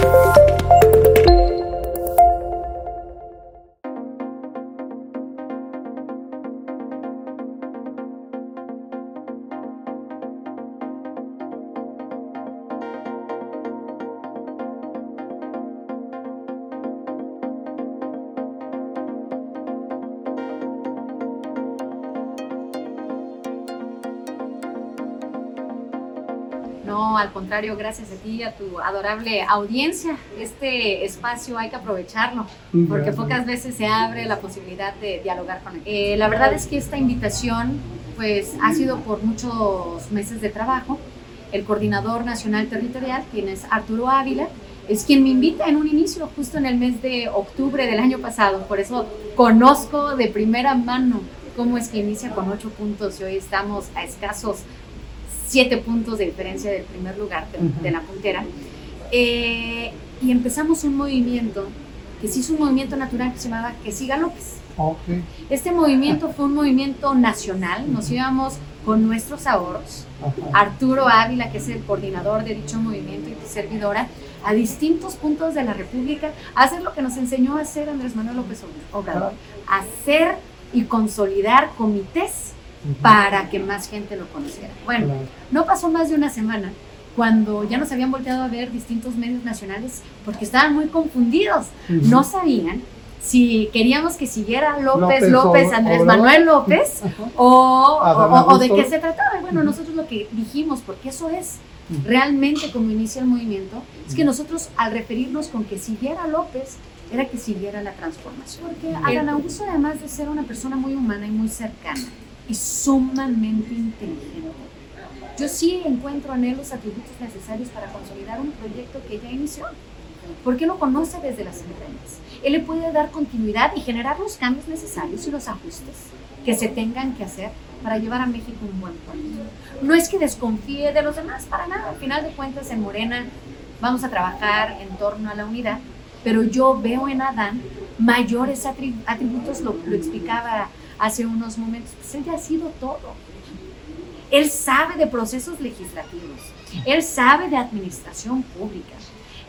Bye. No, al contrario, gracias a ti y a tu adorable audiencia. Este espacio hay que aprovecharlo, porque pocas veces se abre la posibilidad de dialogar con él. Eh, la verdad es que esta invitación pues, ha sido por muchos meses de trabajo. El coordinador nacional territorial, quien es Arturo Ávila, es quien me invita en un inicio, justo en el mes de octubre del año pasado. Por eso conozco de primera mano cómo es que inicia con ocho puntos y hoy estamos a escasos siete puntos de diferencia del primer lugar de, la puntera. Eh, y empezamos un movimiento que se hizo un movimiento natural que se llamaba Que Siga López. Este movimiento fue un movimiento nacional, nos íbamos con nuestros ahorros. Arturo Ávila, que es el coordinador de dicho movimiento y servidora, a distintos puntos de la República, a hacer lo que nos enseñó a hacer Andrés Manuel López Obrador, hacer y consolidar comités para que más gente lo conociera. Bueno, no pasó más de una semana cuando ya nos habían volteado a ver distintos medios nacionales porque estaban muy confundidos. No sabían si queríamos que siguiera López, López, Andrés Manuel López. O, de qué se trataba. Bueno, nosotros lo que dijimos, porque eso es realmente como inicia el movimiento, es que nosotros al referirnos con que siguiera López, era que siguiera la transformación. Porque Adán Augusto, además de ser una persona muy humana y muy cercana, y sumamente inteligente. Yo sí encuentro en él los atributos necesarios para consolidar un proyecto que ya inició, porque lo conoce desde las entrañas. Él le puede dar continuidad y generar los cambios necesarios y los ajustes que se tengan que hacer para llevar a México un buen puerto. No es que desconfíe de los demás, para nada. Al final de cuentas, en Morena vamos a trabajar en torno a la unidad, pero yo veo en Adán mayores atributos, lo, lo explicaba hace unos momentos, pues él ya ha sido todo. Él sabe de procesos legislativos, él sabe de administración pública,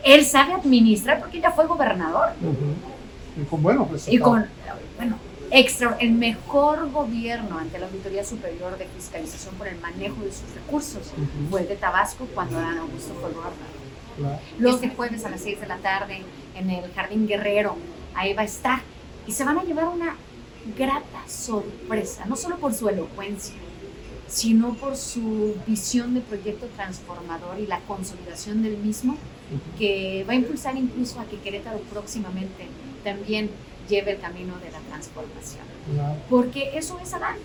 él sabe administrar porque ya fue gobernador. Y con buenos Y con, bueno, extra, el mejor gobierno ante la Auditoría Superior de Fiscalización por el manejo de sus recursos fue el de Tabasco cuando Adán Augusto fue gobernador. Los Este jueves a las 6 de la tarde en el Jardín Guerrero, ahí va a estar. Y se van a llevar una grata sorpresa, no solo por su elocuencia, sino por su visión de proyecto transformador y la consolidación del mismo, que va a impulsar incluso a que Querétaro próximamente también lleve el camino de la transformación. Porque eso es Adán.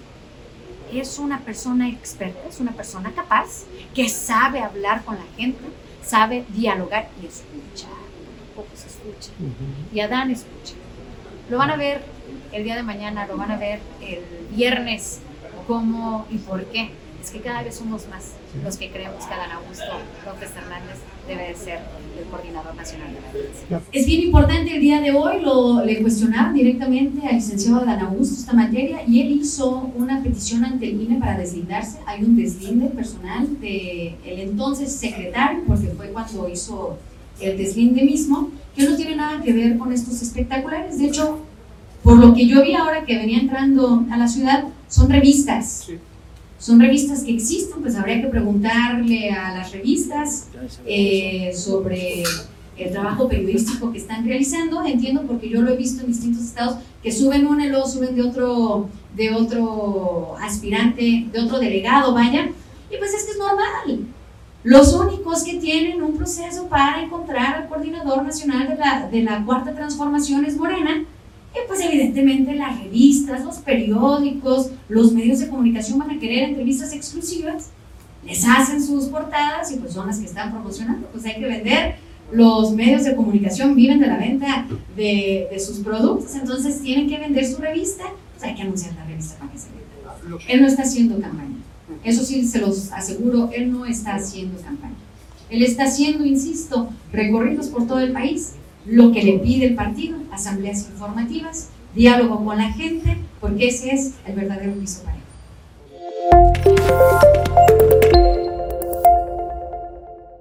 Es una persona experta, es una persona capaz, que sabe hablar con la gente, sabe dialogar y escuchar. Poco se escucha. Y Adán escucha. Lo van a ver el día de mañana, lo van a ver el viernes, cómo y por qué. Es que cada vez somos más los que creemos que Adán Augusto López Hernández debe de ser el coordinador nacional de la defensa. Es bien importante el día de hoy, lo, le cuestionaron directamente al licenciado Adán Augusto esta materia y él hizo una petición ante el INE para deslindarse. Hay un deslinde personal del el entonces secretario, porque fue cuando hizo el deslinde mismo, que no tiene nada que ver con estos espectaculares. De hecho, por lo que yo vi ahora que venía entrando a la ciudad, son revistas. Son revistas que existen, pues habría que preguntarle a las revistas eh, sobre el trabajo periodístico que están realizando. Entiendo porque yo lo he visto en distintos estados que suben uno y luego suben de otro, de otro aspirante, de otro delegado, vaya. Y pues es que es normal. Los únicos que tienen un proceso para encontrar al coordinador nacional de la, de la cuarta transformación es Morena y pues evidentemente las revistas, los periódicos, los medios de comunicación van a querer entrevistas exclusivas, les hacen sus portadas y pues son las que están promocionando, pues hay que vender. Los medios de comunicación viven de la venta de, de sus productos, entonces tienen que vender su revista, pues hay que anunciar la revista para que se venda. Él no está haciendo campaña. Eso sí, se los aseguro, él no está haciendo campaña. Él está haciendo, insisto, recorridos por todo el país lo que le pide el partido, asambleas informativas, diálogo con la gente, porque ese es el verdadero piso parejo.